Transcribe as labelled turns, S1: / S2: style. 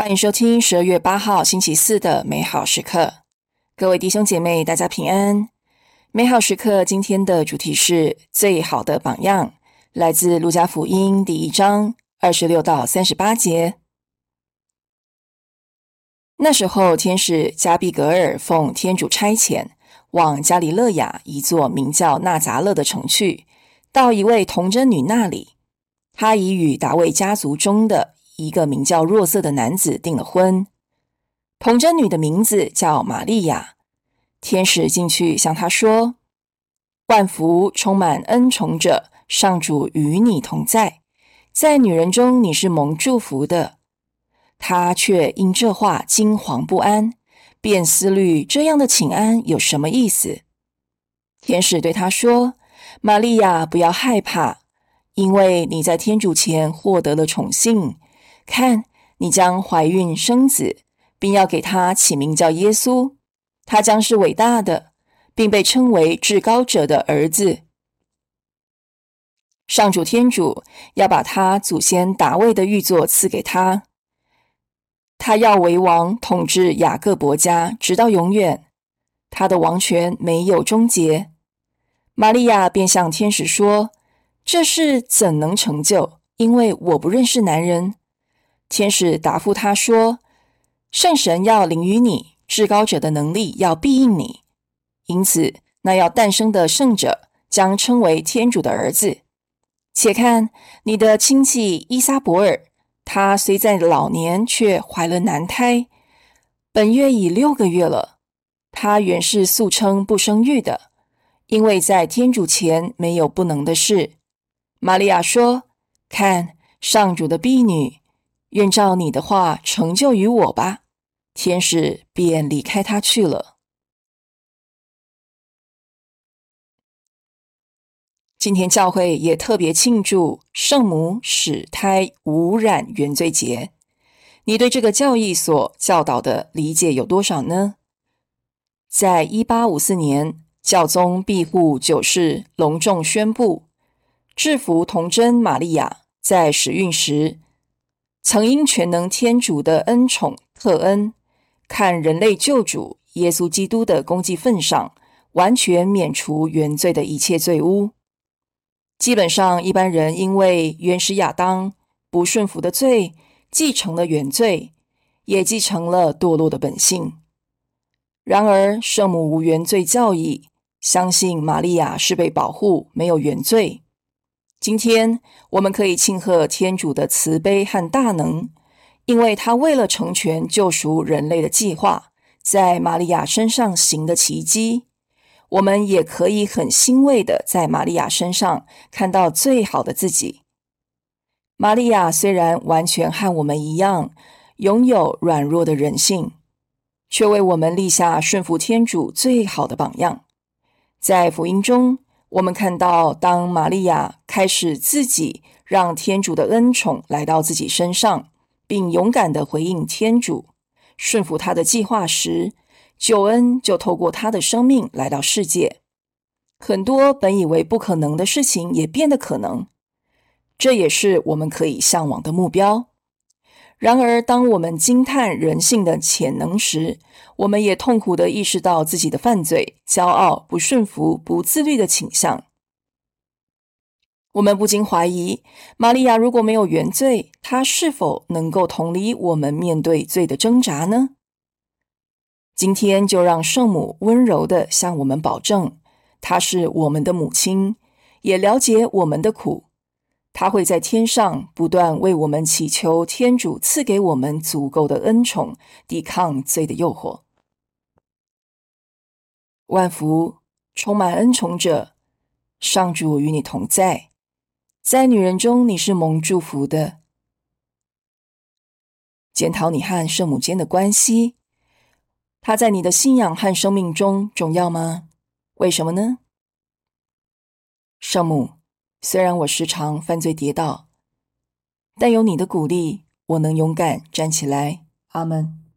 S1: 欢迎收听十二月八号星期四的美好时刻，各位弟兄姐妹，大家平安。美好时刻今天的主题是最好的榜样，来自路加福音第一章二十六到三十八节。那时候，天使加比格尔奉天主差遣，往加里勒雅一座名叫纳扎勒的城去，到一位童贞女那里，她已与达卫家族中的。一个名叫若瑟的男子订了婚，童贞女的名字叫玛利亚。天使进去向她说：“万福，充满恩宠者，上主与你同在，在女人中你是蒙祝福的。”她却因这话惊惶不安，便思虑这样的请安有什么意思。天使对她说：“玛利亚，不要害怕，因为你在天主前获得了宠幸。”看，你将怀孕生子，并要给他起名叫耶稣。他将是伟大的，并被称为至高者的儿子。上主天主要把他祖先达卫的玉座赐给他，他要为王，统治雅各伯家，直到永远。他的王权没有终结。玛利亚便向天使说：“这事怎能成就？因为我不认识男人。”天使答复他说：“圣神要临于你，至高者的能力要庇应你，因此那要诞生的圣者将称为天主的儿子。且看你的亲戚伊莎伯尔，她虽在老年，却怀了男胎，本月已六个月了。她原是素称不生育的，因为在天主前没有不能的事。”玛利亚说：“看上主的婢女。”愿照你的话成就于我吧。天使便离开他去了。今天教会也特别庆祝圣母使胎无染原罪节。你对这个教义所教导的理解有多少呢？在一八五四年，教宗庇护九世隆重宣布，制服童贞玛利亚在使孕时。曾因全能天主的恩宠特恩，看人类救主耶稣基督的功绩份上，完全免除原罪的一切罪污。基本上，一般人因为原始亚当不顺服的罪，继承了原罪，也继承了堕落的本性。然而，圣母无原罪教义相信玛利亚是被保护，没有原罪。今天我们可以庆贺天主的慈悲和大能，因为他为了成全救赎人类的计划，在玛利亚身上行的奇迹。我们也可以很欣慰的在玛利亚身上看到最好的自己。玛利亚虽然完全和我们一样拥有软弱的人性，却为我们立下顺服天主最好的榜样。在福音中。我们看到，当玛利亚开始自己让天主的恩宠来到自己身上，并勇敢的回应天主，顺服他的计划时，救恩就透过他的生命来到世界。很多本以为不可能的事情也变得可能，这也是我们可以向往的目标。然而，当我们惊叹人性的潜能时，我们也痛苦地意识到自己的犯罪、骄傲、不顺服、不自律的倾向。我们不禁怀疑：玛利亚如果没有原罪，她是否能够同理我们面对罪的挣扎呢？今天就让圣母温柔地向我们保证，她是我们的母亲，也了解我们的苦。他会在天上不断为我们祈求天主赐给我们足够的恩宠，抵抗罪的诱惑。万福，充满恩宠者，上主与你同在，在女人中你是蒙祝福的。检讨你和圣母间的关系，她在你的信仰和生命中重要吗？为什么呢？圣母。虽然我时常犯罪跌倒，但有你的鼓励，我能勇敢站起来。阿门。